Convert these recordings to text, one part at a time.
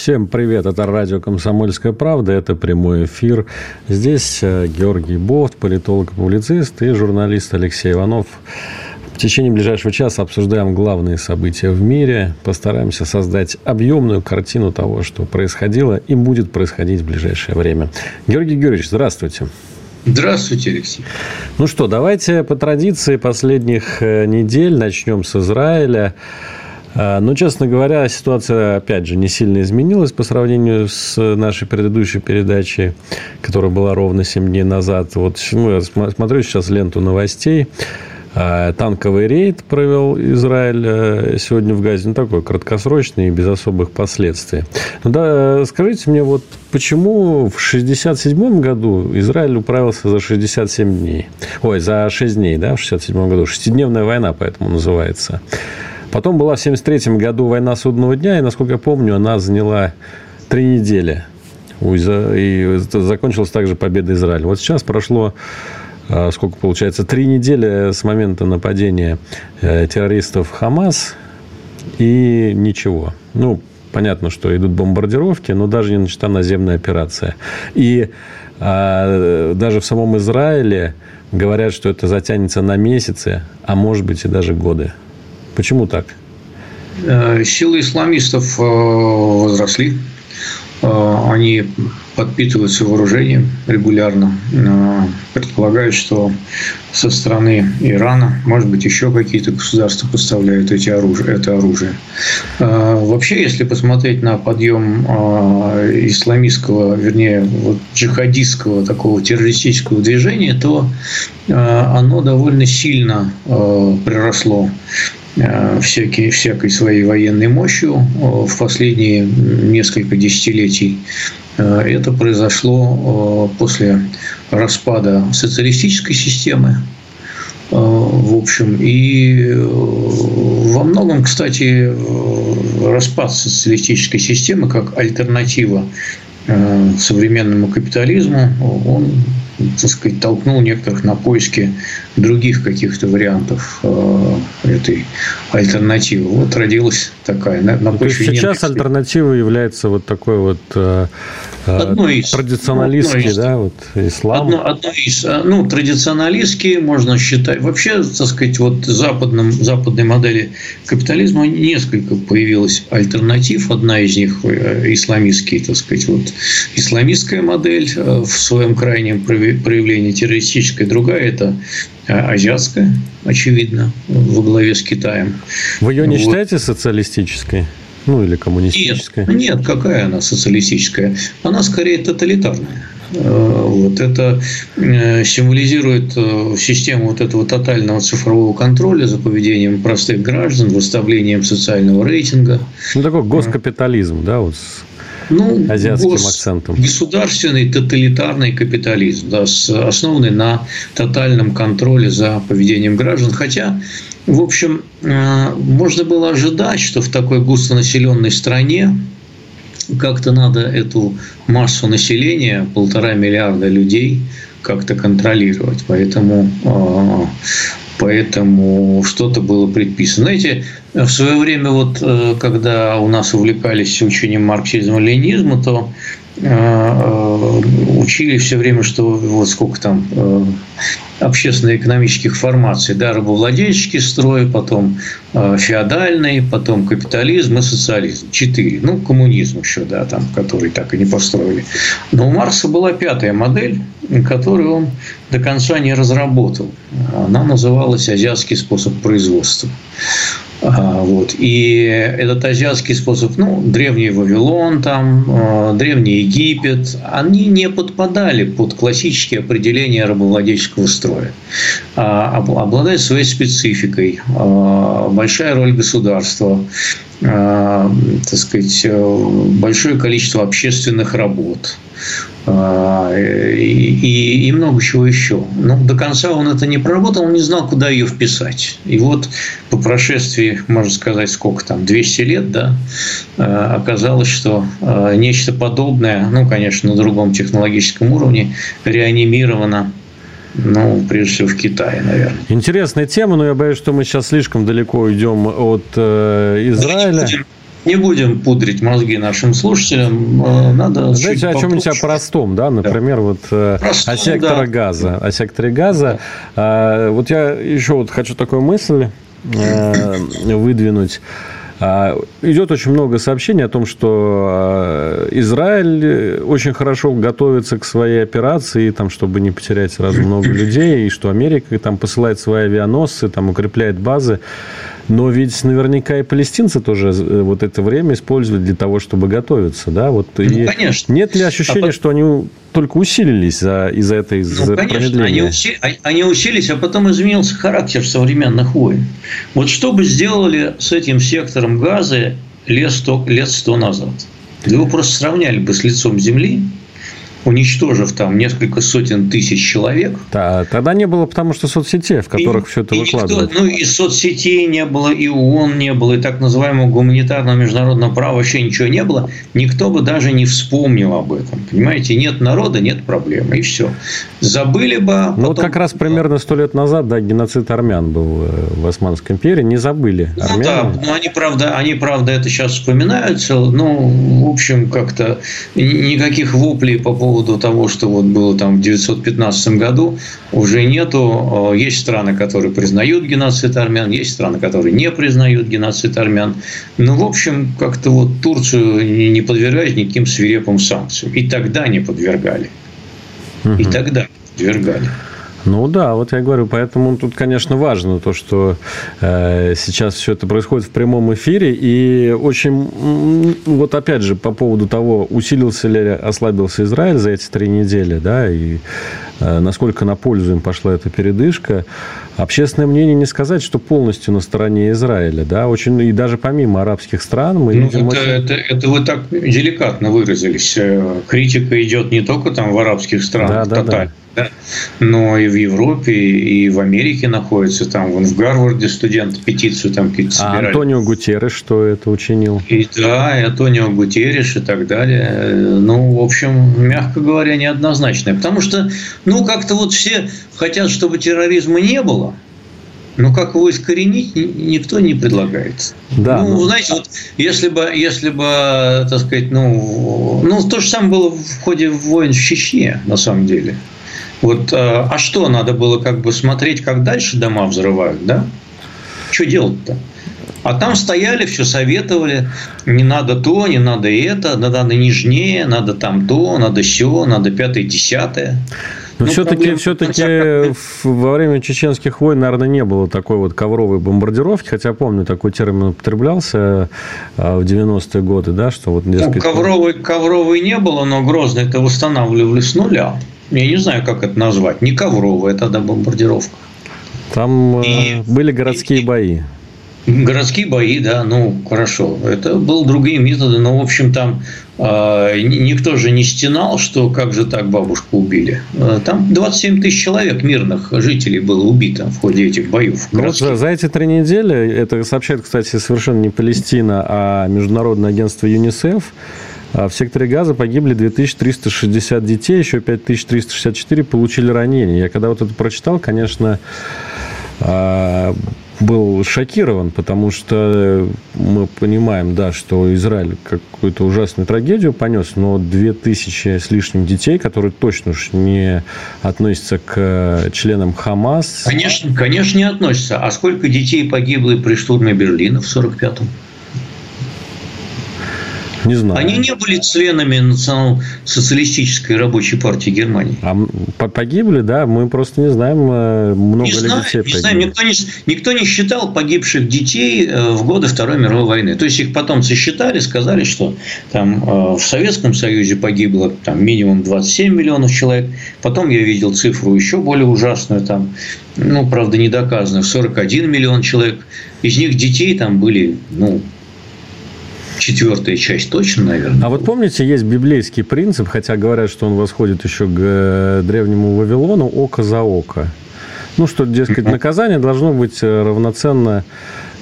Всем привет, это радио «Комсомольская правда», это прямой эфир. Здесь э, Георгий Бофт, политолог и публицист, и журналист Алексей Иванов. В течение ближайшего часа обсуждаем главные события в мире, постараемся создать объемную картину того, что происходило и будет происходить в ближайшее время. Георгий Георгиевич, здравствуйте. Здравствуйте, Алексей. Ну что, давайте по традиции последних э, недель начнем с Израиля. А, ну, честно говоря, ситуация, опять же, не сильно изменилась по сравнению с нашей предыдущей передачей, которая была ровно 7 дней назад. Вот ну, я смотрю сейчас ленту новостей. А, танковый рейд провел Израиль э, сегодня в Газе. Ну, такой краткосрочный и без особых последствий. Ну, да, скажите мне, вот почему в 1967 году Израиль управился за 67 дней? Ой, за 6 дней, да, в 1967 году. Шестидневная война, поэтому называется. Потом была в 1973 году война судного дня, и, насколько я помню, она заняла три недели. И закончилась также победа Израиля. Вот сейчас прошло а, сколько получается, три недели с момента нападения э, террористов Хамас, и ничего. Ну, понятно, что идут бомбардировки, но даже не начата наземная операция. И а, даже в самом Израиле говорят, что это затянется на месяцы, а может быть и даже годы. Почему так? Э, силы исламистов э, возросли. Э, они подпитываются вооружением регулярно. Предполагают, что со стороны Ирана, может быть, еще какие-то государства поставляют эти оружие, это оружие. Вообще, если посмотреть на подъем исламистского, вернее, вот джихадистского такого террористического движения, то оно довольно сильно приросло всякие, всякой своей военной мощью э, в последние несколько десятилетий. Э, это произошло после распада социалистической системы, в общем, и во многом, кстати, распад социалистической системы как альтернатива современному капитализму, он так сказать, толкнул некоторых на поиски других каких-то вариантов э, этой альтернативы. Вот родилась такая на, на почве То есть сейчас альтернативой является вот такой вот э одно из, традиционалистский, одно из, да, вот ислам. Одно, одно из, э, ну, традиционалистский можно считать. Вообще, так сказать, вот западном, западной модели капитализма несколько появилось альтернатив. Одна из них исламистский, так сказать, вот исламистская модель в своем крайнем проявлении террористической, другая – это азиатская, очевидно, во главе с Китаем. Вы ее не вот. считаете социалистической? Ну, или коммунистической? Нет, нет, какая она социалистическая? Она скорее тоталитарная. Э, вот это э, символизирует э, систему вот этого тотального цифрового контроля за поведением простых граждан, выставлением социального рейтинга. Ну, такой госкапитализм, да, вот ну, азиатским гос, акцентом. Государственный тоталитарный капитализм, да, основанный на тотальном контроле за поведением граждан. Хотя, в общем, э, можно было ожидать, что в такой густонаселенной стране как-то надо эту массу населения, полтора миллиарда людей, как-то контролировать. Поэтому э, поэтому что-то было предписано. Знаете, в свое время, вот, э, когда у нас увлекались учением марксизма-ленизма, то учили все время, что вот сколько там общественно-экономических формаций, да, рабовладельческий строй, потом феодальный, потом капитализм и социализм. Четыре. Ну, коммунизм еще, да, там, который так и не построили. Но у Маркса была пятая модель, которую он до конца не разработал. Она называлась «Азиатский способ производства». Вот. И этот азиатский способ, ну, древний Вавилон, там, а, древний Египет, они не подпадали под классические определения рабовладельческого строя. А обладают своей спецификой, большая роль государства, так сказать, большое количество общественных работ, а, и, и много чего еще. Но до конца он это не проработал, он не знал, куда ее вписать. И вот по прошествии, можно сказать, сколько там, 200 лет, да, а, оказалось, что а, нечто подобное, ну, конечно, на другом технологическом уровне, реанимировано ну, прежде всего в Китае, наверное. Интересная тема, но я боюсь, что мы сейчас слишком далеко уйдем от э, Израиля. Будем, не будем пудрить мозги нашим слушателям. Э, надо Знаете, о чем-нибудь о простом, да? Например, да. вот э, простом, о секторе да. газа. О секторе газа. Да. Вот я еще вот хочу такую мысль э, выдвинуть. А, идет очень много сообщений о том, что а, Израиль очень хорошо готовится к своей операции, там, чтобы не потерять сразу много людей, и что Америка там посылает свои авианосцы, там укрепляет базы. Но ведь наверняка и палестинцы тоже э, вот это время использовали для того, чтобы готовиться, да? Вот ну, и конечно. Нет ли ощущения, а что они только усилились за, из-за этой из ну, конечно, они, уси, а, они усилились, а потом изменился характер современных войн. Вот что бы сделали с этим сектором газа лет сто, лет сто назад? Его просто сравняли бы с лицом земли, уничтожив там несколько сотен тысяч человек. Да, тогда не было, потому что соцсетей, в которых и, все это выкладывают. ну, и соцсетей не было, и ООН не было, и так называемого гуманитарного международного права вообще ничего не было. Никто бы даже не вспомнил об этом. Понимаете, нет народа, нет проблемы, и все. Забыли бы... А ну, вот как раз примерно сто лет назад, да, геноцид армян был э, в Османской империи, не забыли. Ну, армяне. да, но они, правда, они, правда, это сейчас вспоминаются, ну, в общем, как-то никаких воплей по поводу поводу того, что вот было там в 915 году, уже нету. Есть страны, которые признают геноцид армян, есть страны, которые не признают геноцид армян. Ну, в общем, как-то вот Турцию не подвергают никаким свирепым санкциям. И тогда не подвергали. И тогда подвергали. Ну да, вот я говорю, поэтому тут, конечно, важно то, что э, сейчас все это происходит в прямом эфире, и очень, вот опять же, по поводу того, усилился ли, ослабился Израиль за эти три недели, да, и э, насколько на пользу им пошла эта передышка, общественное мнение не сказать, что полностью на стороне Израиля, да, очень, и даже помимо арабских стран мы ну, видим... Это, очень... это, это вы так деликатно выразились. Э, критика идет не только там в арабских странах, да, да, да да? но и в Европе, и в Америке находится. Там вон в Гарварде студенты петицию там какие-то собирали. А Антонио Гутерреш что это учинил? И да, и Антонио Гутерреш и так далее. Ну, в общем, мягко говоря, неоднозначное. Потому что, ну, как-то вот все хотят, чтобы терроризма не было. Но как его искоренить, никто не предлагает. Да, ну, но... знаете, вот если бы, если бы, так сказать, ну, ну, то же самое было в ходе войн в Чечне, на самом деле. Вот, э, а что надо было как бы смотреть, как дальше дома взрывают, да? Что делать-то? А там стояли, все советовали, не надо то, не надо это, надо нежнее, надо там то, надо все, надо пятое, десятое. Но ну, все-таки, все-таки во время чеченских войн, наверное, не было такой вот ковровой бомбардировки, хотя помню, такой термин употреблялся а, в 90-е годы, да, что вот... Дескать... Ну, ковровой, ковровой не было, но Грозный это восстанавливали с нуля я не знаю, как это назвать, не ковровая тогда бомбардировка. Там и, были городские и, бои. Городские бои, да, ну хорошо. Это были другие методы, но в общем там э, никто же не стенал, что как же так бабушку убили. А, там 27 тысяч человек мирных жителей было убито в ходе этих боев. Ну, вот за, за эти три недели, это сообщает, кстати, совершенно не Палестина, а Международное агентство ЮНИСЕФ, в секторе газа погибли 2360 детей, еще 5364 получили ранения. Я когда вот это прочитал, конечно, а, был шокирован, потому что мы понимаем, да, что Израиль какую-то ужасную трагедию понес, но 2000 с лишним детей, которые точно уж не относятся к членам Хамас. Конечно, конечно, не относятся. А сколько детей погибло при штурме Берлина в 1945-м? Не знаю. Они не были членами национал-социалистической рабочей партии Германии. А погибли, да? Мы просто не знаем, э, много не ли знаю, детей не знаем. Никто не, никто не считал погибших детей э, в годы Второй мировой войны. То есть их потомцы считали, сказали, что там э, в Советском Союзе погибло там, минимум 27 миллионов человек. Потом я видел цифру еще более ужасную, там, ну, правда, не доказанную, 41 миллион человек. Из них детей там были, ну, четвертая часть точно, наверное. А вот помните, есть библейский принцип, хотя говорят, что он восходит еще к э, древнему Вавилону, око за око. Ну, что, дескать, наказание должно быть равноценно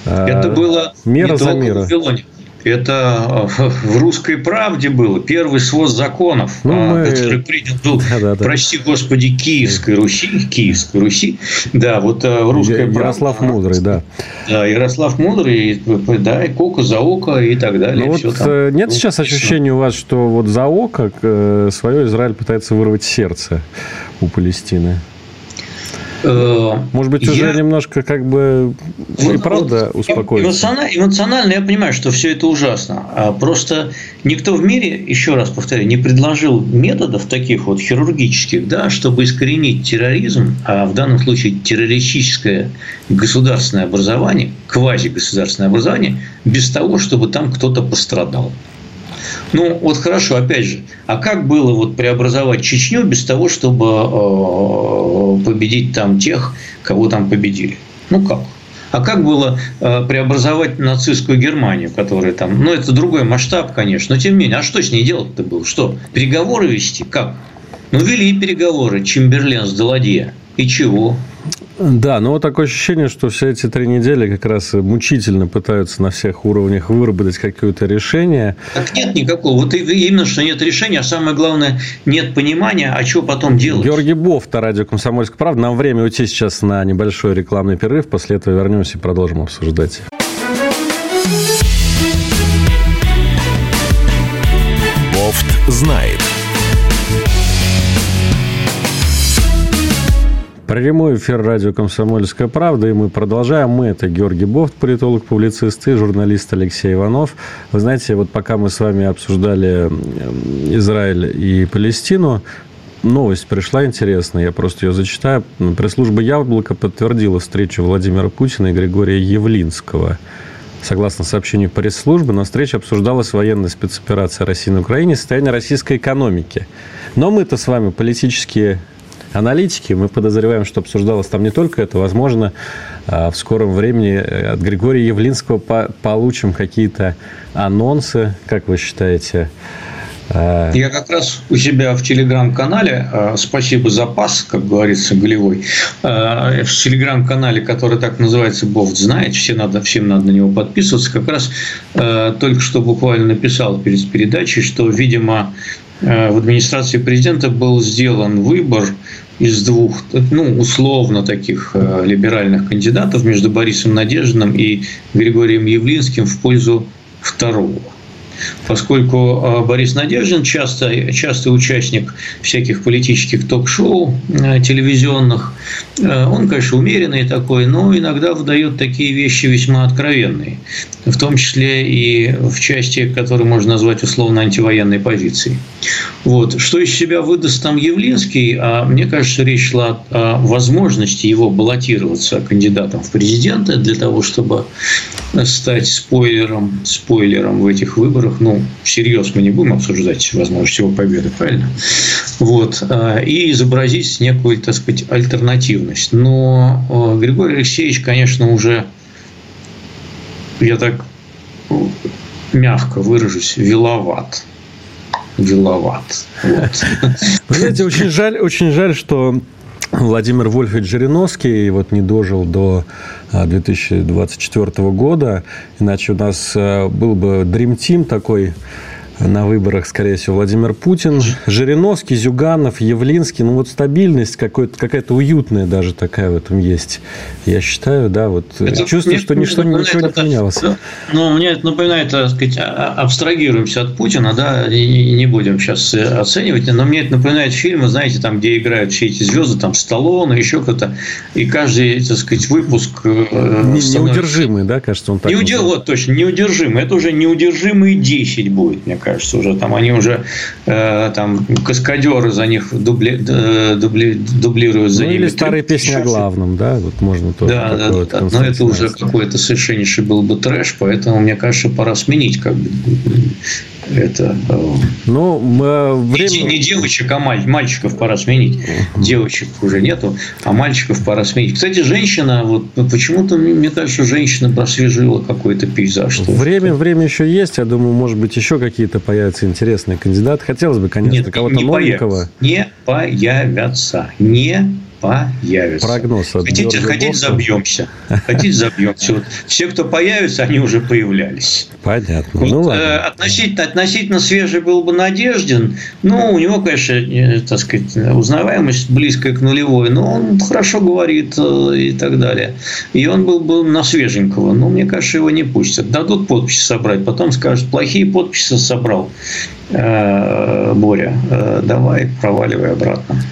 Это было мера не за мера. В Вавилоне. Это э, в русской правде было первый свод законов, ну, а, мы... который принят был, да, да, да. прости господи, Киевской Руси, Киевской Руси, да, вот э, в русской правде. Ярослав Мудрый, да. Да, Ярослав Мудрый, да, и око за око и так далее. Ну, вот там. Э, нет сейчас ощущения у вас, что вот за око свое Израиль пытается вырвать сердце у Палестины? Э, Может быть, уже я... немножко как бы и правда успокоиться? Эмоционально, эмоционально я понимаю, что все это ужасно. А просто никто в мире, еще раз повторяю, не предложил методов таких вот хирургических, да, чтобы искоренить терроризм, а в данном случае террористическое государственное образование, квазигосударственное образование, без того, чтобы там кто-то пострадал. Ну, вот хорошо, опять же, а как было вот преобразовать Чечню без того, чтобы э, победить там тех, кого там победили? Ну, как? А как было э, преобразовать нацистскую Германию, которая там... Ну, это другой масштаб, конечно, но тем не менее. А что с ней делать-то было? Что, переговоры вести? Как? Ну, вели переговоры Чемберлен с Даладье. И чего? Да, но вот такое ощущение, что все эти три недели как раз мучительно пытаются на всех уровнях выработать какое-то решение. Так нет никакого. Вот именно, что нет решения, а самое главное, нет понимания, а что потом делать. Георгий Бофта, радио «Комсомольская правда». Нам время уйти сейчас на небольшой рекламный перерыв. После этого вернемся и продолжим обсуждать. Бофт знает. Прямой эфир радио «Комсомольская правда», и мы продолжаем. Мы – это Георгий Бофт, политолог, публицист и журналист Алексей Иванов. Вы знаете, вот пока мы с вами обсуждали Израиль и Палестину, новость пришла интересная, я просто ее зачитаю. Пресс-служба «Яблоко» подтвердила встречу Владимира Путина и Григория Явлинского. Согласно сообщению пресс-службы, на встрече обсуждалась военная спецоперация России на Украине и состояние российской экономики. Но мы-то с вами политические аналитики. Мы подозреваем, что обсуждалось там не только это. Возможно, а, в скором времени э, от Григория Явлинского получим какие-то анонсы, как вы считаете, а, я как раз у себя в телеграм-канале, а, спасибо за пас, как говорится, голевой, в телеграм-канале, который так называется «Бофт знает», все надо, всем надо на него подписываться, как раз только что буквально написал перед передачей, что, видимо, в администрации президента был сделан выбор из двух, ну, условно таких э, либеральных кандидатов между Борисом Надеждиным и Григорием Явлинским в пользу второго поскольку э, Борис Надеждин часто, частый участник всяких политических ток-шоу э, телевизионных. Э, он, конечно, умеренный такой, но иногда выдает такие вещи весьма откровенные, в том числе и в части, которую можно назвать условно антивоенной позицией. Вот. Что из себя выдаст там Явлинский, а мне кажется, речь шла о возможности его баллотироваться кандидатом в президенты для того, чтобы стать спойлером, спойлером в этих выборах выборах, ну, всерьез мы не будем обсуждать возможность его победы, правильно? Вот. А, и изобразить некую, так сказать, альтернативность. Но а, Григорий Алексеевич, конечно, уже, я так мягко выражусь, виловат. Виловат. Вот. Знаете, очень жаль, очень жаль, что Владимир Вольфович Жириновский вот не дожил до 2024 а, года, иначе у нас а, был бы Dream Team такой на выборах, скорее всего, Владимир Путин, Жириновский, Зюганов, Явлинский. Ну, вот стабильность какая-то уютная даже такая в этом есть. Я считаю, да, вот это чувствую, что ничто, ничего не поменялось. Ну, мне это напоминает, так сказать, а, а, абстрагируемся от Путина, да, и не будем сейчас э, оценивать, но мне это напоминает фильмы, знаете, там, где играют все эти звезды, там, Сталлоне, еще кто-то, и каждый, так сказать, выпуск... Э, не, становится... Неудержимый, да, кажется, он так Неудел... Вот, точно, неудержимый. Это уже неудержимые 10 будет, мне кажется кажется, уже там они уже э, там каскадеры за них дубли, дубли, дублируют за ну, ними. Или старые песни о главном, да, вот можно тоже. Да, да, вот да. Но это уже какой-то совершеннейший был бы трэш, поэтому мне кажется, пора сменить как бы Это ну, время... не девочек, а мальчиков пора сменить. Девочек уже нету, а мальчиков пора сменить. Кстати, женщина, вот почему-то мне кажется, женщина просвежила какой-то пейзаж. Время, время еще есть. Я думаю, может быть, еще какие-то появятся интересные кандидаты. Хотелось бы, конечно, кого-то новенького. Не появятся. Не появятся. Прогноз от хотите, хотите забьемся. Хотите забьемся. Вот все, кто появится, они уже появлялись. Понятно. Вот, ну, ладно. Э, относительно, относительно свежий был бы Надеждин. Ну, у него, конечно, э, так сказать, узнаваемость близкая к нулевой, но он хорошо говорит э, и так далее. И он был бы на свеженького. Но мне кажется, его не пустят. Дадут подписи собрать, потом скажут, плохие подписи собрал Боря. Давай, проваливай обратно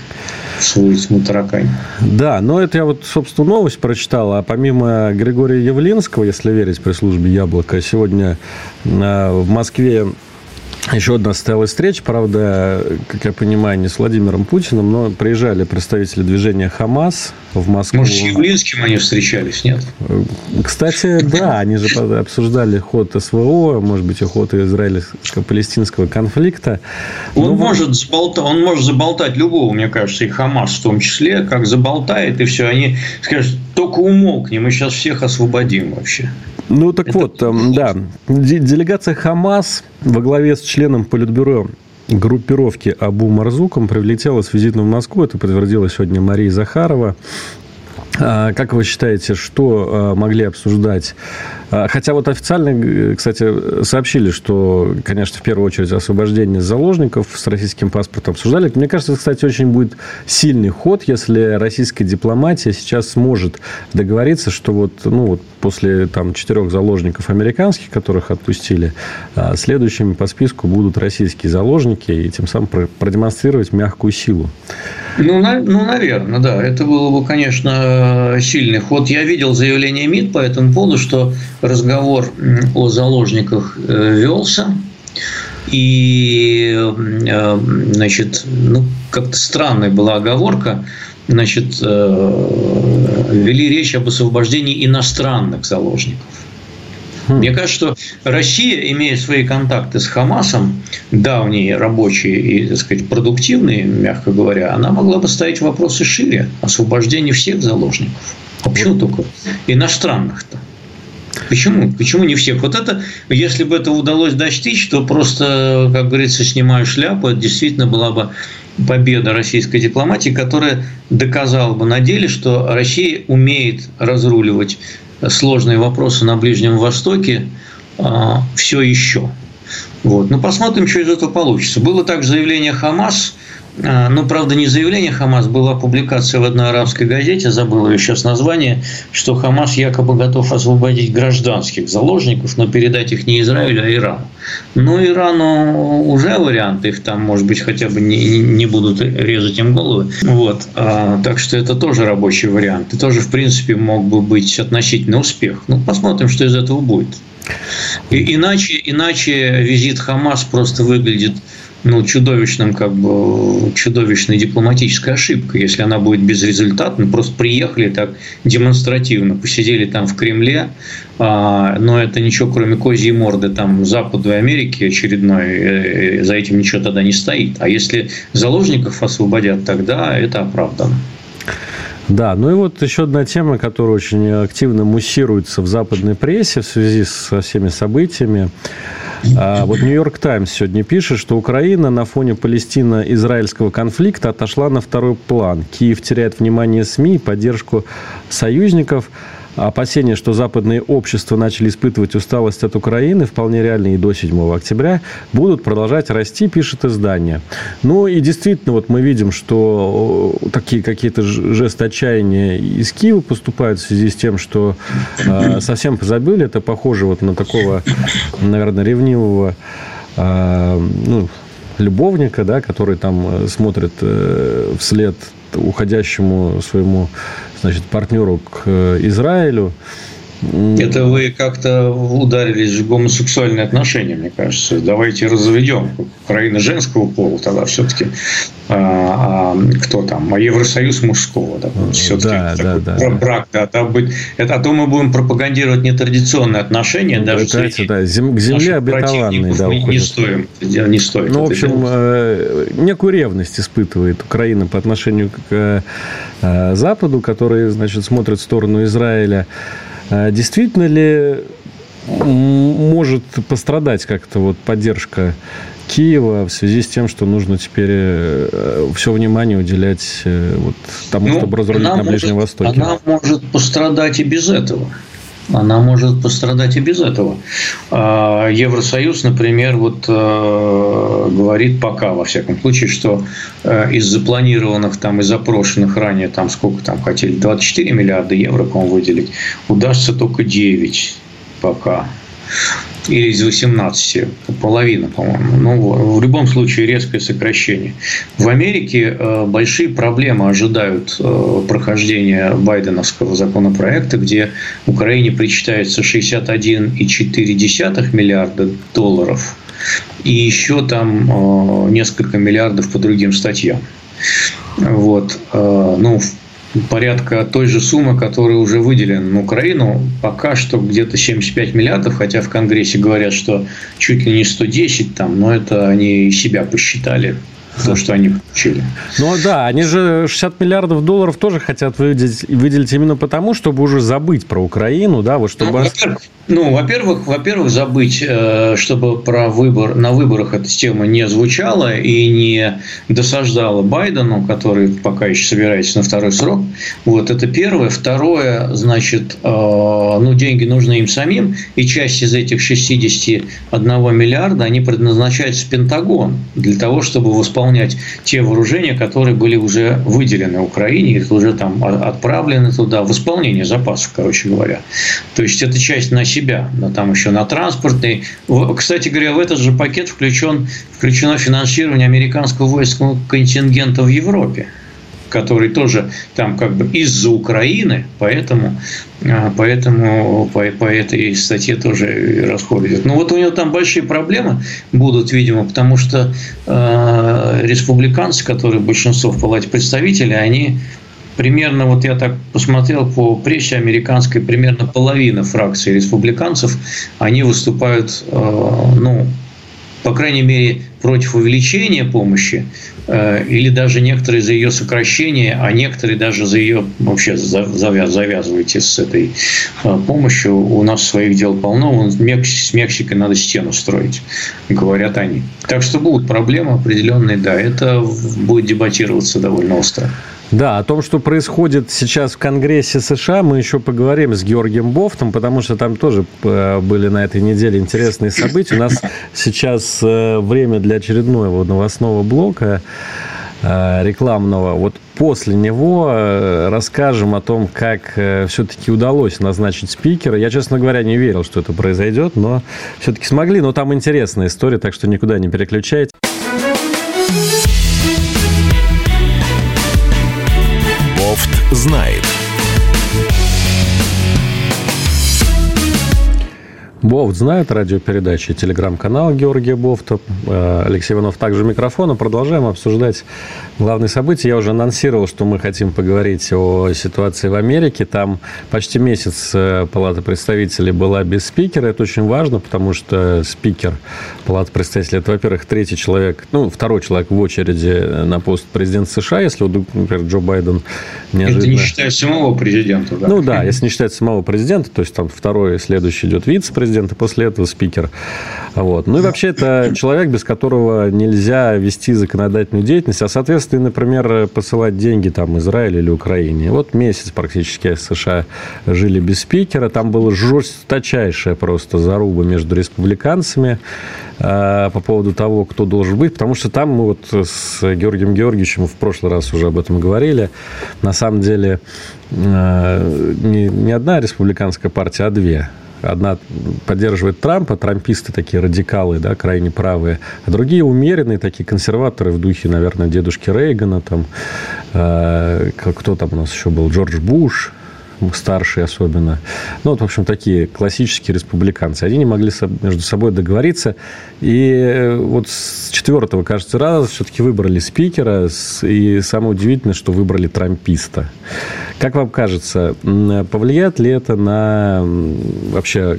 свою тьму таракань. Да, но это я вот, собственно, новость прочитал. А помимо Григория Явлинского, если верить пресс-службе «Яблоко», сегодня э, в Москве еще одна состоялась встреча, правда, как я понимаю, не с Владимиром Путиным, но приезжали представители движения «Хамас» в Москву. Может, с Явлинским они встречались, нет? Кстати, да, они же обсуждали ход СВО, может быть, и ход израильско-палестинского конфликта. Он, но... может заболтать, он может заболтать любого, мне кажется, и «Хамас» в том числе, как заболтает, и все, они скажут, только умолкни, мы сейчас всех освободим вообще. Ну, так Это... вот, эм, да. Делегация Хамас во главе с членом Политбюро группировки Абу Марзуком прилетела с визитом в Москву. Это подтвердила сегодня Мария Захарова. А, как вы считаете, что а, могли обсуждать? А, хотя вот официально, кстати, сообщили, что, конечно, в первую очередь освобождение заложников с российским паспортом обсуждали. Мне кажется, кстати, очень будет сильный ход, если российская дипломатия сейчас сможет договориться, что вот, ну, вот после там, четырех заложников американских, которых отпустили, следующими по списку будут российские заложники, и тем самым продемонстрировать мягкую силу. Ну, на, ну, наверное, да. Это было бы, конечно, сильный ход. Я видел заявление МИД по этому поводу, что разговор о заложниках э, велся. И, э, значит, ну, как-то странная была оговорка. Значит, э, вели речь об освобождении иностранных заложников. Хм. Мне кажется, что Россия, имея свои контакты с Хамасом, давние, рабочие и, так сказать, продуктивные, мягко говоря, она могла бы ставить вопросы шире. Освобождение всех заложников. А почему только иностранных-то? Почему? Почему не всех? Вот это, если бы это удалось достичь, то просто, как говорится, снимаю шляпу, это действительно была бы победа российской дипломатии, которая доказала бы на деле, что Россия умеет разруливать сложные вопросы на Ближнем Востоке а, все еще. Вот. Ну, посмотрим, что из этого получится. Было также заявление Хамас – ну, правда, не заявление Хамас, была публикация в одной арабской газете, забыл ее сейчас название, что Хамас якобы готов освободить гражданских заложников, но передать их не Израилю, а Ирану. Но Ирану уже варианты, их там, может быть, хотя бы не, не будут резать им головы. Вот. А, так что это тоже рабочий вариант. И тоже, в принципе, мог бы быть относительный успех. Ну, посмотрим, что из этого будет. И, иначе, иначе визит Хамас просто выглядит ну, чудовищным, как бы, чудовищной дипломатической ошибкой, если она будет безрезультатной. Просто приехали так демонстративно, посидели там в Кремле, а, но это ничего, кроме козьей морды там Западу и Америки очередной, э, за этим ничего тогда не стоит. А если заложников освободят, тогда это оправдано. Да, ну и вот еще одна тема, которая очень активно муссируется в западной прессе в связи со всеми событиями. А, вот Нью-Йорк Таймс сегодня пишет, что Украина на фоне Палестино-израильского конфликта отошла на второй план. Киев теряет внимание СМИ и поддержку союзников – опасения, что западные общества начали испытывать усталость от Украины, вполне реальны и до 7 октября, будут продолжать расти, пишет издание. Ну и действительно, вот мы видим, что такие какие-то жесты отчаяния из Киева поступают в связи с тем, что э, совсем позабыли. Это похоже вот на такого, наверное, ревнивого э, ну, любовника, да, который там смотрит э, вслед уходящему своему значит, партнеру к э, Израилю. Это вы как-то ударились в гомосексуальные отношения, мне кажется. Давайте разведем Украина женского пола, тогда все-таки а, а, кто там, а Евросоюз мужского, да, все-таки да, да, да, брак, да, да, быть, это, а то мы будем пропагандировать нетрадиционные отношения, ну, даже среди да, зем, к земле обетованной, да, не, не стоим, не стоит. Ну, в общем, делать. Э, некую ревность испытывает Украина по отношению к э, Западу, который, значит, смотрит в сторону Израиля. А действительно ли может пострадать как-то вот поддержка Киева в связи с тем, что нужно теперь э, все внимание уделять э, вот тому, ну, чтобы разрулить на Ближнем может, Востоке? Она может пострадать и без этого. Она может пострадать и без этого. А, Евросоюз, например, вот э, говорит пока, во всяком случае, что из запланированных там и запрошенных ранее, там сколько там хотели, 24 миллиарда евро, по-моему, выделить, удастся только 9 пока или из 18, половина, по-моему. Ну, в любом случае резкое сокращение. В Америке э, большие проблемы ожидают э, прохождения байденовского законопроекта, где Украине причитается 61,4 миллиарда долларов и еще там э, несколько миллиардов по другим статьям. Вот. Ну, порядка той же суммы, которая уже выделена на Украину. Пока что где-то 75 миллиардов, хотя в Конгрессе говорят, что чуть ли не 110 там, но это они себя посчитали то, что они получили. Ну да, они же 60 миллиардов долларов тоже хотят выделить, выделить именно потому, чтобы уже забыть про Украину, да, вот чтобы... Ну, во-первых, ну, во-первых, во-первых, забыть, э, чтобы про выбор на выборах эта тема не звучала и не досаждала Байдену, который пока еще собирается на второй срок. Вот это первое. Второе, значит, э, ну, деньги нужны им самим, и часть из этих 61 миллиарда, они предназначаются в Пентагон для того, чтобы восполнять те вооружения, которые были уже выделены Украине, их уже там отправлены туда, восполнение запасов, короче говоря. То есть, это часть на себя, но там еще на транспортный. Кстати говоря, в этот же пакет включен, включено финансирование американского воинского контингента в Европе который тоже там как бы из-за Украины, поэтому, а, поэтому по, по этой статье тоже расходят. Но вот у него там большие проблемы будут, видимо, потому что э, республиканцы, которые большинство в Палате представителей, они примерно, вот я так посмотрел по прессе американской, примерно половина фракции республиканцев, они выступают, э, ну, по крайней мере, против увеличения помощи, э, или даже некоторые за ее сокращение, а некоторые даже за ее вообще завязывайте с этой э, помощью. У нас своих дел полно, с Мексикой надо стену строить, говорят они. Так что будут проблемы определенные, да, это будет дебатироваться довольно остро. Да, о том, что происходит сейчас в Конгрессе США, мы еще поговорим с Георгием Бофтом, потому что там тоже э, были на этой неделе интересные события. У нас сейчас э, время для очередного новостного блока э, рекламного. Вот после него расскажем о том, как все-таки удалось назначить спикера. Я, честно говоря, не верил, что это произойдет, но все-таки смогли. Но там интересная история, так что никуда не переключайте. Знает. Бофт знает радиопередачи, телеграм-канал Георгия Бофта. Э, Алексей Иванов также микрофона. Продолжаем обсуждать главные события. Я уже анонсировал, что мы хотим поговорить о ситуации в Америке. Там почти месяц э, Палата представителей была без спикера. Это очень важно, потому что спикер Палаты представителей – это, во-первых, третий человек, ну, второй человек в очереди на пост президента США, если, например, Джо Байден неожиданно... Это не считая самого президента, да? Ну да, если не считать самого президента, то есть там второй, следующий идет вице-президент, президент, и после этого спикер. Вот. Ну и вообще это человек, без которого нельзя вести законодательную деятельность, а, соответственно, например, посылать деньги там Израилю или Украине. Вот месяц практически США жили без спикера, там была жесточайшая просто заруба между республиканцами э, по поводу того, кто должен быть, потому что там мы вот с Георгием Георгиевичем в прошлый раз уже об этом говорили. На самом деле э, не, не одна республиканская партия, а две. Одна поддерживает Трампа, трамписты такие радикалы, да, крайне правые, а другие умеренные, такие консерваторы в духе, наверное, дедушки Рейгана, там, э, кто там у нас еще был, Джордж Буш, старший особенно. Ну, вот, в общем, такие классические республиканцы. Они не могли между собой договориться. И э, вот с четвертого, кажется, раза все-таки выбрали спикера. И самое удивительное, что выбрали трамписта. Как вам кажется, повлияет ли это на вообще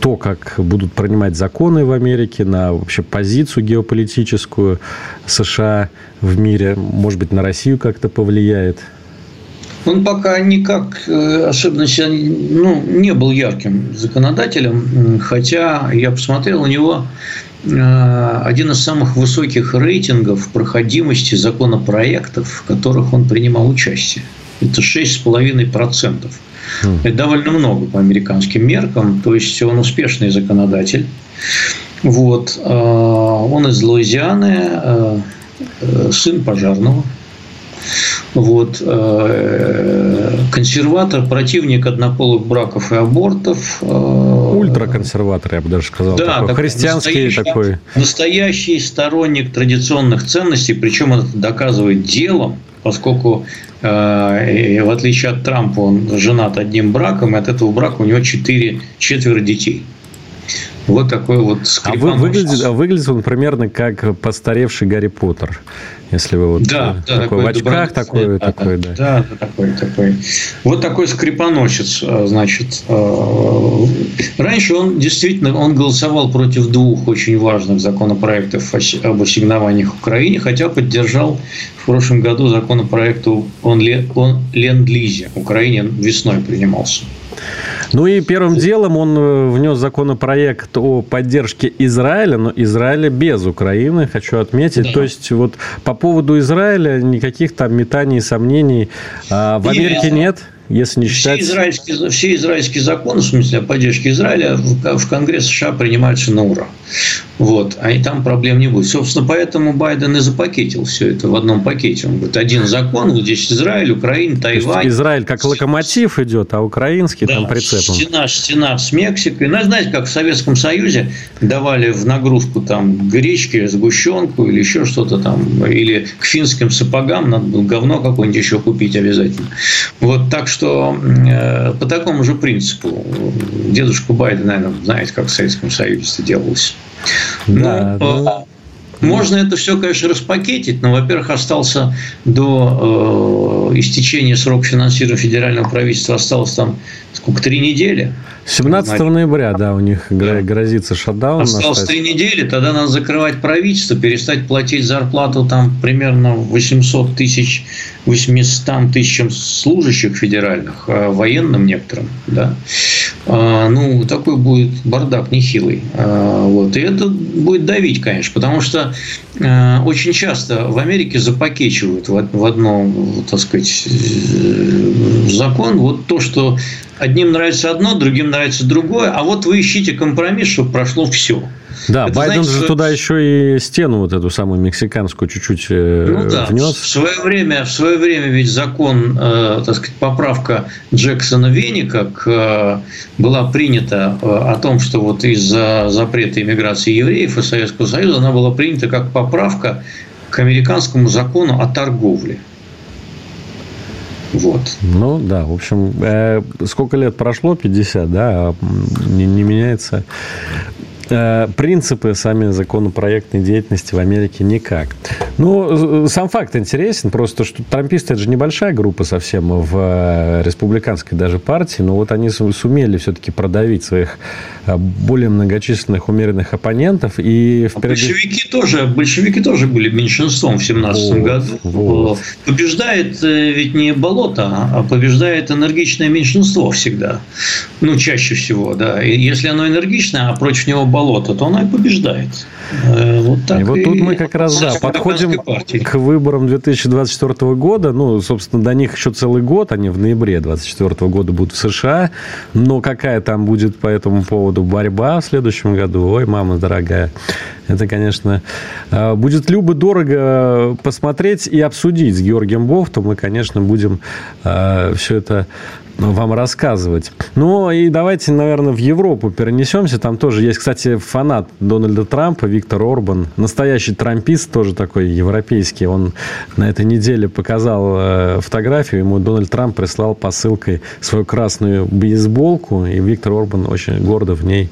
то, как будут принимать законы в Америке, на вообще позицию геополитическую США в мире, может быть, на Россию как-то повлияет? Он пока никак э, особенно ну, не был ярким законодателем, хотя я посмотрел, у него э, один из самых высоких рейтингов проходимости законопроектов, в которых он принимал участие. Это 6,5%. Mm. Это довольно много по американским меркам. То есть он успешный законодатель. Вот. Э, он из Луизианы, сын пожарного. Вот. Консерватор, противник однополых браков и абортов. Ультраконсерватор, я бы даже сказал. Да, такой, такой христианский настоящий, такой. Настоящий сторонник традиционных ценностей, причем это доказывает делом, поскольку э, в отличие от Трампа он женат одним браком, и от этого брака у него четыре, четверо детей. Вот такой вот а вы, выглядит, а выглядит он примерно как постаревший Гарри Поттер. Если вы вот да, да, такой, такой в очках, такой, да, такой, да. Да, да, такой, такой. Вот такой скрипоносец, э, значит. Э, раньше он действительно, он голосовал против двух очень важных законопроектов об ассигнованиях Украине, хотя поддержал в прошлом году законопроект о ленд-лизе. Украине весной принимался. Ну и первым делом он э, внес законопроект о поддержке Израиля, но Израиля без Украины, хочу отметить. Да. То есть вот по поводу Израиля никаких там метаний и сомнений а в Америке нет. нет если не считать... Все израильские, все израильские законы, в смысле о поддержке Израиля, в, в Конгресс США принимаются на ура. Вот. А и там проблем не будет. Собственно, поэтому Байден и запакетил все это в одном пакете. Он говорит, один закон, вот здесь Израиль, Украина, Тайвань. Израиль как локомотив идет, а украинский да, там прицепом. Стена, стена с Мексикой. Ну, знаете, как в Советском Союзе давали в нагрузку там гречки, сгущенку или еще что-то там, или к финским сапогам надо было говно какое-нибудь еще купить обязательно. Вот так что э, по такому же принципу дедушка Байден, наверное, знает, как в Советском Союзе это делалось. Да, ну, да. Можно это все, конечно, распакетить, но, во-первых, остался до э, истечения срока финансирования федерального правительства осталось там сколько, три недели. 17 ноября, да, у них да. грозится шатдаун. Осталось три недели, тогда надо закрывать правительство, перестать платить зарплату там примерно 800 тысяч, 800 тысячам служащих федеральных, а военным некоторым, да. А, ну, такой будет бардак нехилый. А, вот. И это будет давить, конечно, потому что очень часто в Америке запакечивают в одно, так сказать, э, закон вот то, что одним нравится одно, другим нравится другое, а вот вы ищите компромисс, чтобы прошло все. Да, Это Байден знаете, же что... туда еще и стену вот эту самую мексиканскую чуть-чуть э, ну, да. внес. В свое время, в свое время ведь закон, э, так сказать, поправка Джексона Веника к, э, была принята э, о том, что вот из-за запрета иммиграции евреев из Советского Союза она была принята как поправка к американскому закону о торговле. Вот. Ну да, в общем, э, сколько лет прошло? 50, да, а не, не меняется Э, принципы сами законопроектной деятельности в Америке никак. Ну, сам факт интересен, просто что трамписты – это же небольшая группа совсем в э, республиканской даже партии, но вот они сумели все-таки продавить своих э, более многочисленных умеренных оппонентов. И впереди... большевики, тоже, большевики тоже были меньшинством в 17 вот, году. Вот. Побеждает ведь не болото, а побеждает энергичное меньшинство всегда. Ну, чаще всего, да. И если оно энергичное, а против него болото, то она и побеждает. Э, вот так и вот тут мы как раз да, подходим к выборам 2024 года. Ну, собственно, до них еще целый год. Они в ноябре 2024 года будут в США. Но какая там будет по этому поводу борьба в следующем году? Ой, мама дорогая. Это, конечно, э, будет любо-дорого посмотреть и обсудить с Георгием Бофтом. Мы, конечно, будем э, все это вам рассказывать. Ну и давайте, наверное, в Европу перенесемся. Там тоже есть, кстати, фанат Дональда Трампа, Виктор Орбан. Настоящий трампист, тоже такой европейский. Он на этой неделе показал э, фотографию. Ему Дональд Трамп прислал посылкой свою красную бейсболку. И Виктор Орбан очень гордо в ней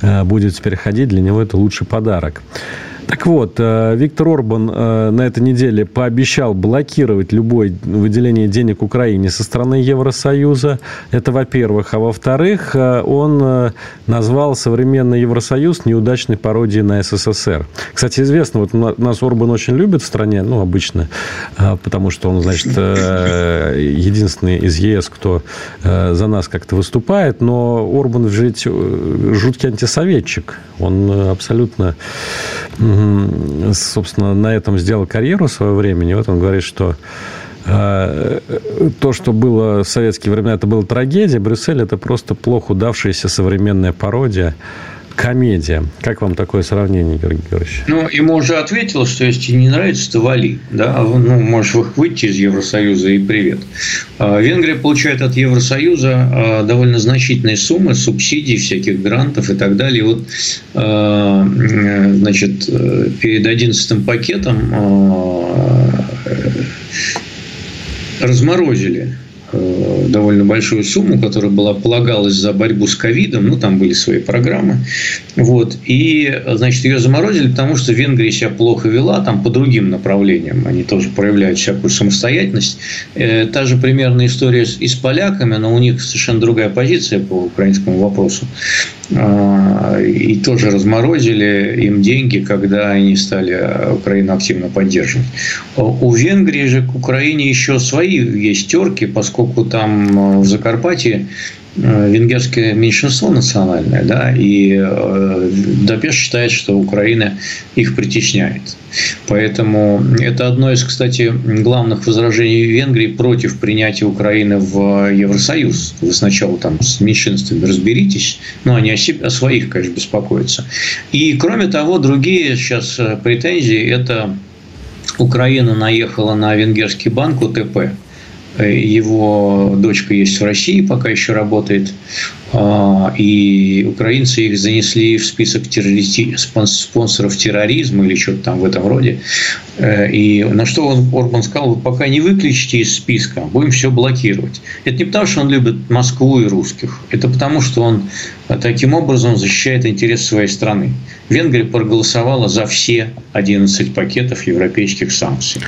э, будет теперь ходить. Для него это лучший подарок. Так вот, э, Виктор Орбан э, на этой неделе пообещал блокировать любое выделение денег Украине со стороны Евросоюза. Это во-первых. А во-вторых, э, он назвал современный Евросоюз неудачной пародией на СССР. Кстати, известно, вот нас Орбан очень любит в стране, ну, обычно, потому что он, значит, единственный из ЕС, кто за нас как-то выступает, но Орбан ведь жуткий антисоветчик. Он абсолютно собственно, на этом сделал карьеру в свое время. И вот он говорит, что э, то, что было в советские времена, это была трагедия. Брюссель – это просто плохо удавшаяся современная пародия комедия. Как вам такое сравнение, Георгий Георгиевич? Ну, ему уже ответил, что если тебе не нравится, то вали. Да? А ну, можешь выйти из Евросоюза и привет. А Венгрия получает от Евросоюза а, довольно значительные суммы субсидий, всяких грантов и так далее. И вот значит, перед одиннадцатым пакетом разморозили довольно большую сумму, которая была полагалась за борьбу с ковидом, ну, там были свои программы, вот, и, значит, ее заморозили, потому что Венгрия себя плохо вела, там по другим направлениям, они тоже проявляют всякую самостоятельность. Э, та же примерная история и с поляками, но у них совершенно другая позиция по украинскому вопросу. А, и тоже разморозили им деньги, когда они стали Украину активно поддерживать. У Венгрии же к Украине еще свои есть терки, поскольку там э, в Закарпатье Э, венгерское меньшинство национальное, да, и э, Дапеш считает, что Украина их притесняет. Поэтому это одно из, кстати, главных возражений Венгрии против принятия Украины в Евросоюз. Вы сначала там с меньшинствами разберитесь, но они о, себе, о своих, конечно, беспокоятся. И, кроме того, другие сейчас э, претензии – это Украина наехала на венгерский банк УТП, его дочка есть в России, пока еще работает. А, и украинцы их занесли в список террористи... спонсоров терроризма или что-то там в этом роде. Э, и на что он, Орбан сказал, пока не выключите из списка, будем все блокировать. Это не потому, что он любит Москву и русских. Это потому, что он таким образом защищает интересы своей страны. Венгрия проголосовала за все 11 пакетов европейских санкций.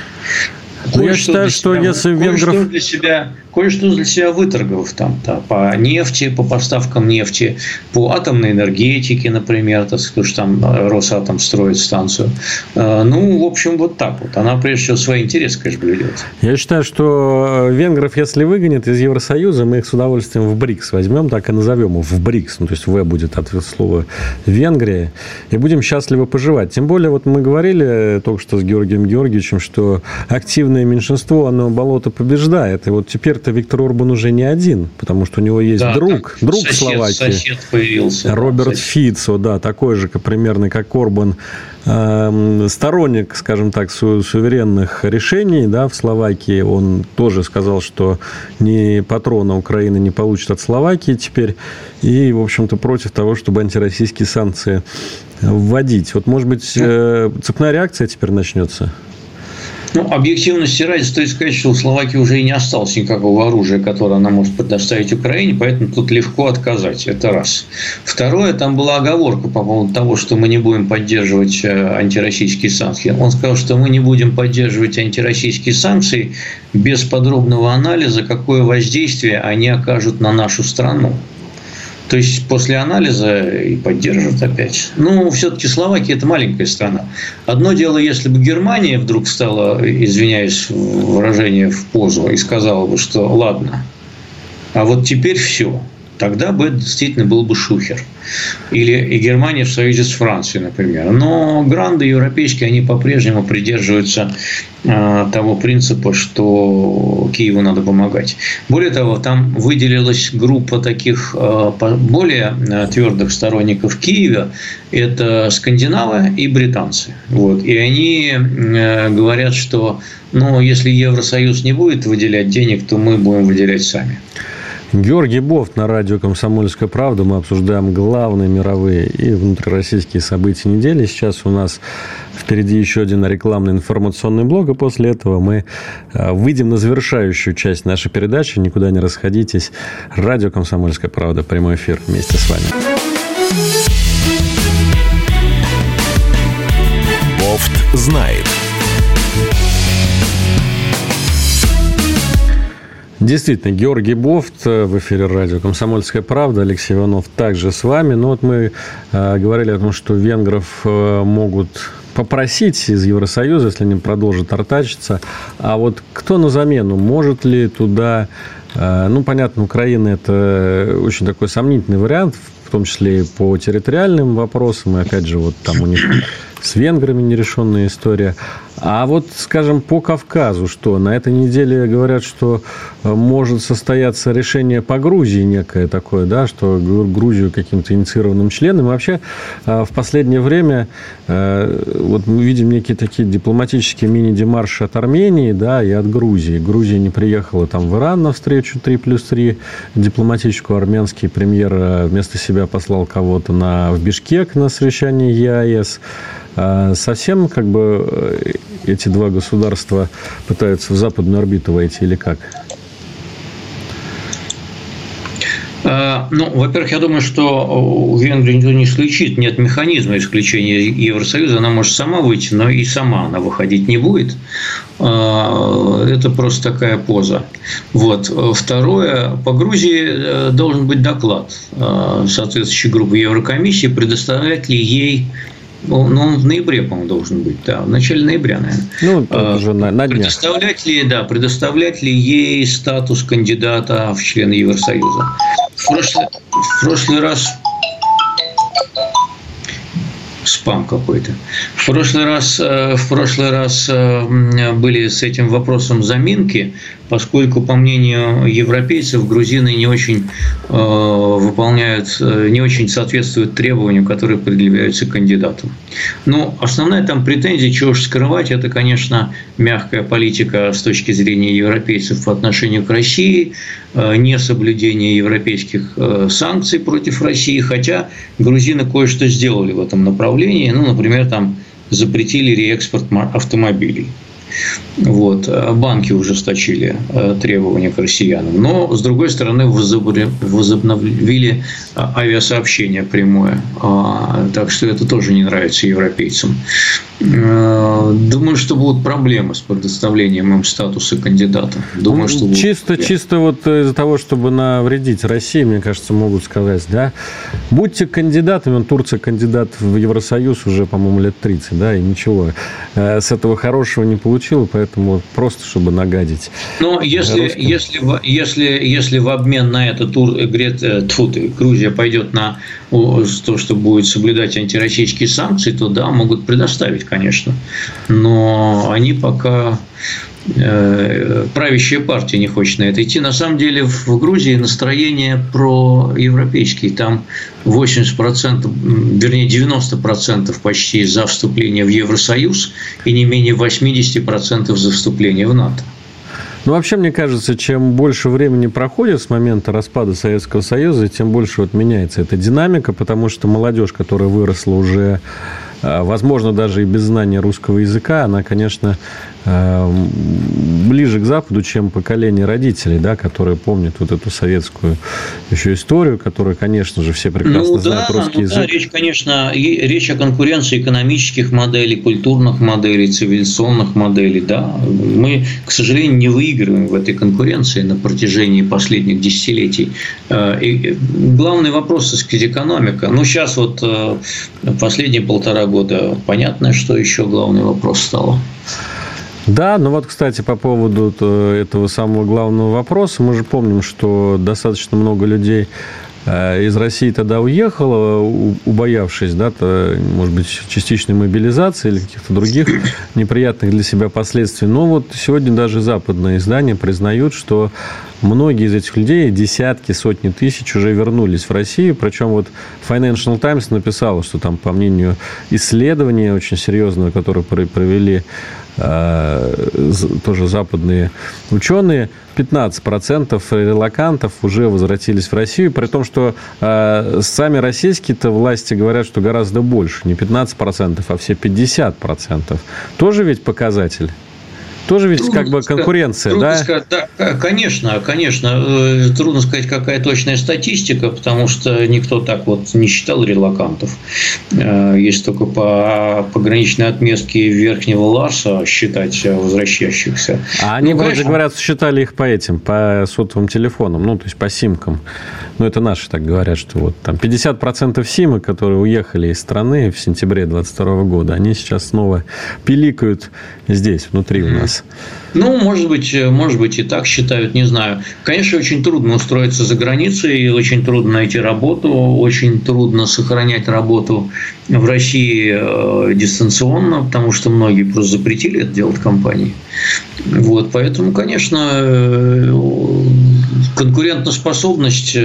Ну, я считаю, что если венгров... для себя кое-что для себя выторговав там, да, по нефти, по поставкам нефти, по атомной энергетике, например, так сказать, что там Росатом строит станцию. Э, ну, в общем, вот так вот. Она, прежде всего, свои интересы, конечно, блюдет. Я считаю, что э, венгров, если выгонят из Евросоюза, мы их с удовольствием в БРИКС возьмем, так и назовем их в БРИКС. Ну, то есть, В будет от слова Венгрия. И будем счастливо поживать. Тем более, вот мы говорили только что с Георгием Георгиевичем, что активное меньшинство, оно болото побеждает. И вот теперь это Виктор Орбан уже не один, потому что у него есть да, друг, друг сосед, Словакии. Сосед появился. Роберт сосед. Фицо, да, такой же примерно, как Орбан, э, сторонник, скажем так, су- суверенных решений да, в Словакии. Он тоже сказал, что ни патрона Украины не получит от Словакии теперь. И, в общем-то, против того, чтобы антироссийские санкции вводить. Вот, может быть, э, цепная реакция теперь начнется? Ну, объективности ради стоит сказать, что у Словакии уже и не осталось никакого оружия, которое она может предоставить Украине, поэтому тут легко отказать. Это раз. Второе, там была оговорка по поводу того, что мы не будем поддерживать э, антироссийские санкции. Он сказал, что мы не будем поддерживать антироссийские санкции без подробного анализа, какое воздействие они окажут на нашу страну. То есть после анализа и поддержат опять. Ну, все-таки Словакия – это маленькая страна. Одно дело, если бы Германия вдруг стала, извиняюсь, выражение в позу, и сказала бы, что ладно, а вот теперь все – тогда бы действительно был бы шухер. Или и Германия в союзе с Францией, например. Но гранды европейские, они по-прежнему придерживаются э, того принципа, что Киеву надо помогать. Более того, там выделилась группа таких э, более э, твердых сторонников Киева. Это скандинавы и британцы. Вот. И они э, говорят, что ну, если Евросоюз не будет выделять денег, то мы будем выделять сами. Георгий Бофт на радио «Комсомольская правда». Мы обсуждаем главные мировые и внутрироссийские события недели. Сейчас у нас впереди еще один рекламный информационный блок, и после этого мы э, выйдем на завершающую часть нашей передачи. Никуда не расходитесь. Радио «Комсомольская правда». Прямой эфир вместе с вами. Бофт знает. Действительно, Георгий Бофт э, в эфире радио «Комсомольская правда», Алексей Иванов также с вами. Ну вот мы э, говорили о том, что венгров э, могут попросить из Евросоюза, если они продолжат артачиться. А вот кто на замену? Может ли туда... Э, ну, понятно, Украина – это очень такой сомнительный вариант, в том числе и по территориальным вопросам. И, опять же, вот там у них с венграми нерешенная история. А вот, скажем, по Кавказу что? На этой неделе говорят, что э, может состояться решение по Грузии некое такое, да, что Грузию каким-то инициированным членом. И вообще э, в последнее время э, вот мы видим некие такие дипломатические мини-демарши от Армении, да, и от Грузии. Грузия не приехала там в Иран на встречу 3 плюс 3 дипломатическую. Армянский премьер вместо себя послал кого-то на, в Бишкек на совещание ЕАЭС. Совсем как бы эти два государства пытаются в западную орбиту войти или как? А, ну, во-первых, я думаю, что у Венгрии никто не исключит, нет механизма исключения Евросоюза, она может сама выйти, но и сама она выходить не будет. А, это просто такая поза. Вот. Второе, по Грузии э, должен быть доклад э, соответствующей группы Еврокомиссии, предоставлять ли ей ну, ну, он в ноябре, по-моему, должен быть, да, в начале ноября, наверное. Ну, а, уже на, на днях. Предоставлять ли, да, предоставлять ли ей статус кандидата в члены Евросоюза? В прошлый, в прошлый раз спам какой-то. В прошлый раз, э, в прошлый раз э, были с этим вопросом заминки, поскольку, по мнению европейцев, грузины не очень э, выполняют, не очень соответствуют требованиям, которые предъявляются кандидатам. Но основная там претензия, чего уж скрывать, это, конечно, мягкая политика с точки зрения европейцев по отношению к России, несоблюдение европейских санкций против России, хотя грузины кое-что сделали в этом направлении. Ну, например, там запретили реэкспорт автомобилей. Вот. Банки ужесточили э, требования к россиянам. Но, с другой стороны, возобновили э, авиасообщение прямое. А, так что это тоже не нравится европейцам. Э, думаю, что будут проблемы с предоставлением им статуса кандидата. Думаю, что будут чисто, чисто вот из-за того, чтобы навредить России, мне кажется, могут сказать, да, будьте кандидатами, Турция кандидат в Евросоюз уже, по-моему, лет 30, да, и ничего с этого хорошего не получила, поэтому просто чтобы нагадить. Но если, если, если, если в обмен на это тур, Грет, э, тьфу, Грузия пойдет на то, что будет соблюдать антироссийские санкции, то да, могут предоставить, конечно. Но они пока Э, правящая партия не хочет на это идти. На самом деле в Грузии настроение про европейские. Там 80%, вернее 90% почти за вступление в Евросоюз и не менее 80% за вступление в НАТО. Ну, вообще, мне кажется, чем больше времени проходит с момента распада Советского Союза, тем больше вот меняется эта динамика, потому что молодежь, которая выросла уже возможно, даже и без знания русского языка, она, конечно, а, ближе к Западу, чем поколение родителей, да, которые помнят вот эту советскую еще историю, которую, конечно же, все прекрасно ну, знают да, русский ну, язык. Да, речь, конечно, речь о конкуренции экономических моделей, культурных моделей, цивилизационных моделей. Да. Мы, к сожалению, не выигрываем в этой конкуренции на протяжении последних десятилетий. А, и главный вопрос, так сказать, экономика. Ну, сейчас вот последние полтора года понятно, что еще главный вопрос стало. Да, ну вот, кстати, по поводу этого самого главного вопроса, мы же помним, что достаточно много людей Э, из России тогда уехала, убоявшись, да, то, может быть, частичной мобилизации или каких-то других неприятных для себя последствий. Но вот сегодня даже западные издания признают, что многие из этих людей, десятки, сотни тысяч уже вернулись в Россию. Причем вот Financial Times написала, что там, по мнению исследования очень серьезного, которое провели тоже западные ученые, 15% релакантов уже возвратились в Россию, при том, что сами российские-то власти говорят, что гораздо больше, не 15%, а все 50%. Тоже ведь показатель? Тоже ведь трудно как бы конкуренция, да? Сказать, да? Конечно, конечно. Э, трудно сказать, какая точная статистика, потому что никто так вот не считал релакантов. Э, есть только по пограничной отметке Верхнего Ларса считать возвращающихся. А они, ну, вроде конечно... говорят, считали их по этим, по сотовым телефонам, ну, то есть по симкам. Ну, это наши так говорят, что вот там 50% симок, которые уехали из страны в сентябре 2022 года, они сейчас снова пиликают здесь, внутри у нас. Ну, может быть, э, может быть, и так считают, не знаю. Конечно, очень трудно устроиться за границей, очень трудно найти работу, очень трудно сохранять работу в России э, дистанционно, потому что многие просто запретили это делать компании. Вот, поэтому, конечно, э, конкурентоспособность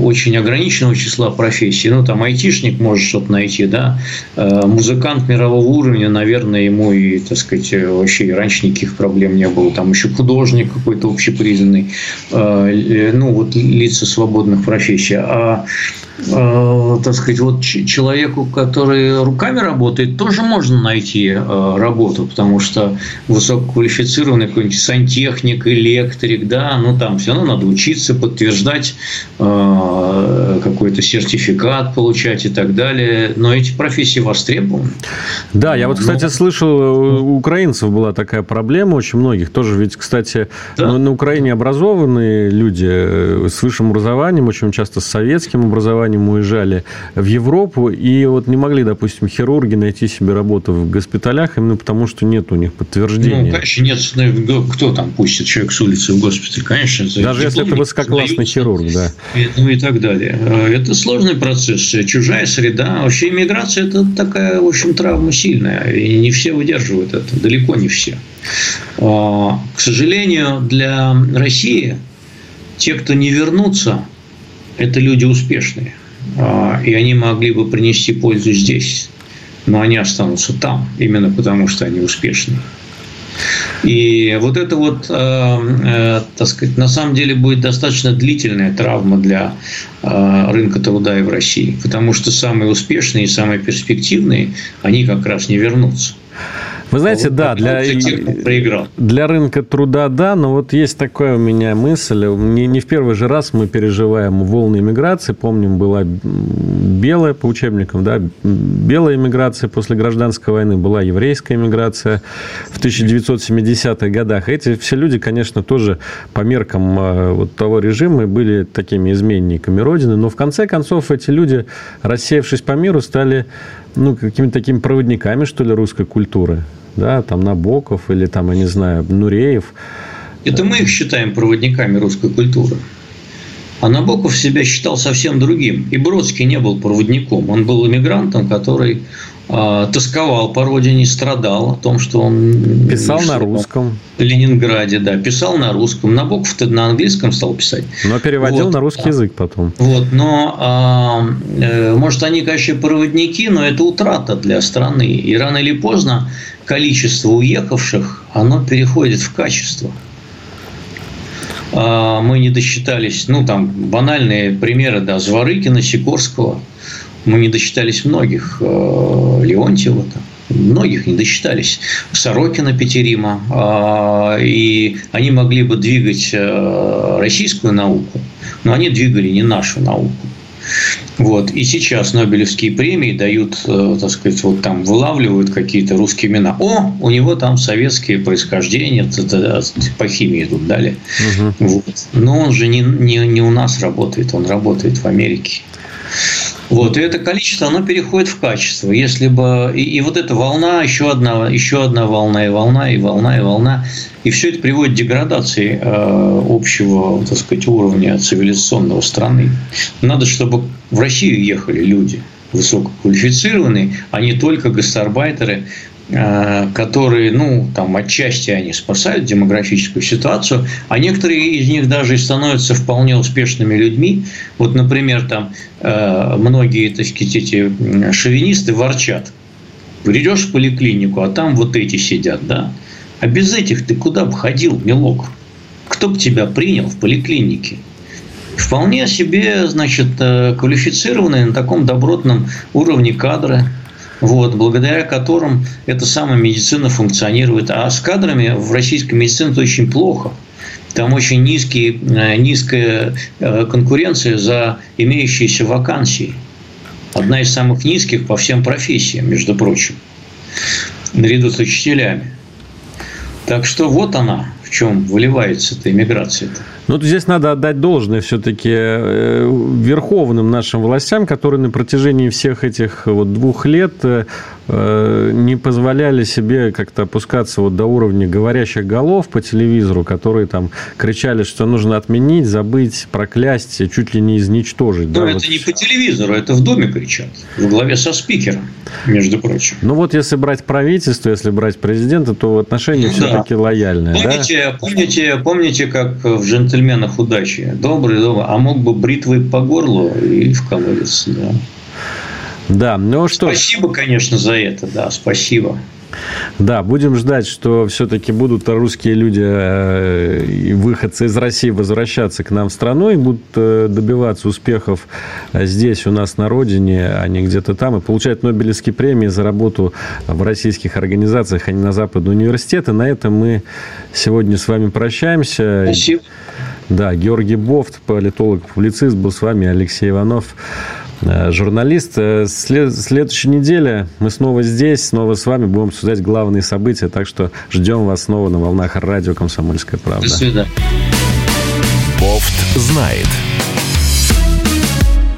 очень ограниченного числа профессий. Ну, там айтишник может что-то найти, да, музыкант мирового уровня, наверное, ему и, так сказать, вообще раньше никаких проблем не было. Там еще художник какой-то общепризнанный, э, ну, вот лица свободных профессий. А Э, так сказать, вот человеку, который руками работает, тоже можно найти э, работу, потому что высококвалифицированный какой-нибудь сантехник, электрик, да, ну там все равно надо учиться, подтверждать э, какой-то сертификат получать и так далее. Но эти профессии востребованы. Да, я вот, ну, кстати, Но... слышал, у украинцев была такая проблема, очень многих тоже, ведь, кстати, да? на Украине образованные люди с высшим образованием, очень часто с советским образованием, образованием уезжали в Европу и вот не могли, допустим, хирурги найти себе работу в госпиталях именно потому, что нет у них подтверждения. Ну, конечно, нет. Ну, кто там пустит человек с улицы в госпиталь? Конечно. Даже если это высококлассный хирург, да. И, ну и так далее. Это сложный процесс. Чужая среда. Вообще иммиграция – это такая, в общем, травма сильная. И не все выдерживают это. Далеко не все. А, к сожалению, для России те, кто не вернутся, это люди успешные. А, и они могли бы принести пользу здесь, но они останутся там, именно потому что они успешные. И вот это вот, э, э, так сказать, на самом деле будет достаточно длительная травма для э, рынка труда и в России, потому что самые успешные и самые перспективные, они как раз не вернутся. Вы знаете, вот, да, для, проиграл. для рынка труда, да, но вот есть такая у меня мысль. Не, не в первый же раз мы переживаем волны иммиграции. Помним, была белая по учебникам, да, белая иммиграция после гражданской войны, была еврейская иммиграция в 1970-х годах. Эти все люди, конечно, тоже по меркам э, вот того режима были такими изменниками Родины, но в конце концов эти люди, рассеявшись по миру, стали ну, какими-то такими проводниками, что ли, русской культуры. Да, там Набоков или там, я не знаю, Нуреев. Это мы их считаем проводниками русской культуры. А Набоков себя считал совсем другим. И Бродский не был проводником. Он был иммигрантом, который тосковал по родине, страдал о том, что он... Писал на русском. В Ленинграде, да. Писал на русском. Набоков-то на английском стал писать. Но переводил вот. на русский язык потом. Вот. Но, э, может, они, конечно, проводники, но это утрата для страны. И рано или поздно количество уехавших, оно переходит в качество. А, мы не досчитались, ну, там, банальные примеры, да, Зворыкина, Сикорского. Мы не досчитались многих. Э, Леонтьева, там, многих не досчитались. Сорокина, Петерима. А, и они могли бы двигать э, российскую науку, но они двигали не нашу науку. Вот. И сейчас Нобелевские премии дают, э, так сказать, вот там вылавливают какие-то русские имена. О, у него там советские происхождения, по химии тут дали. Угу. Вот. Но он же не, не, не у нас работает, он работает в Америке. Вот, и это количество, оно переходит в качество. Если бы и, и вот эта волна, еще одна, еще одна волна, и волна, и волна, и волна, и все это приводит к деградации э, общего, так сказать, уровня цивилизационного страны. Надо, чтобы в Россию ехали люди высококвалифицированные, а не только гастарбайтеры, которые, ну, там, отчасти они спасают демографическую ситуацию, а некоторые из них даже становятся вполне успешными людьми. Вот, например, там э, многие, так сказать, эти шовинисты ворчат. Придешь в поликлинику, а там вот эти сидят, да? А без этих ты куда бы ходил, милок? Кто бы тебя принял в поликлинике? Вполне себе, значит, э, квалифицированные на таком добротном уровне кадры, вот, благодаря которым эта самая медицина функционирует. А с кадрами в российской медицине это очень плохо. Там очень низкие, э, низкая э, конкуренция за имеющиеся вакансии. Одна из самых низких по всем профессиям, между прочим, наряду с учителями. Так что вот она, в чем выливается эта иммиграция-то. Ну, вот здесь надо отдать должное все-таки э, верховным нашим властям, которые на протяжении всех этих вот двух лет э, не позволяли себе как-то опускаться вот до уровня говорящих голов по телевизору, которые там кричали, что нужно отменить, забыть, проклясть, чуть ли не изничтожить. Но да, это вот... не по телевизору, это в доме кричат, в главе со спикером, между прочим. Ну вот если брать правительство, если брать президента, то отношения ну, все-таки да. лояльные. Помните, да? помните, помните, как в «Джентльмене джентльменах удачи. Добрый, добрый. А мог бы бритвой по горлу и в колодец, да. Да, ну что Спасибо, конечно, за это, да, спасибо. Да, будем ждать, что все-таки будут русские люди э, выходцы из России возвращаться к нам в страну и будут э, добиваться успехов здесь, у нас на родине, а не где-то там, и получать Нобелевские премии за работу в российских организациях, а не на западные университеты. На этом мы сегодня с вами прощаемся. Спасибо. Да, Георгий Бофт, политолог, публицист, был с вами, Алексей Иванов, э, журналист. Э, след, следующей неделе мы снова здесь, снова с вами будем обсуждать главные события, так что ждем вас снова на волнах радио «Комсомольская правда». До свидания. Бофт знает.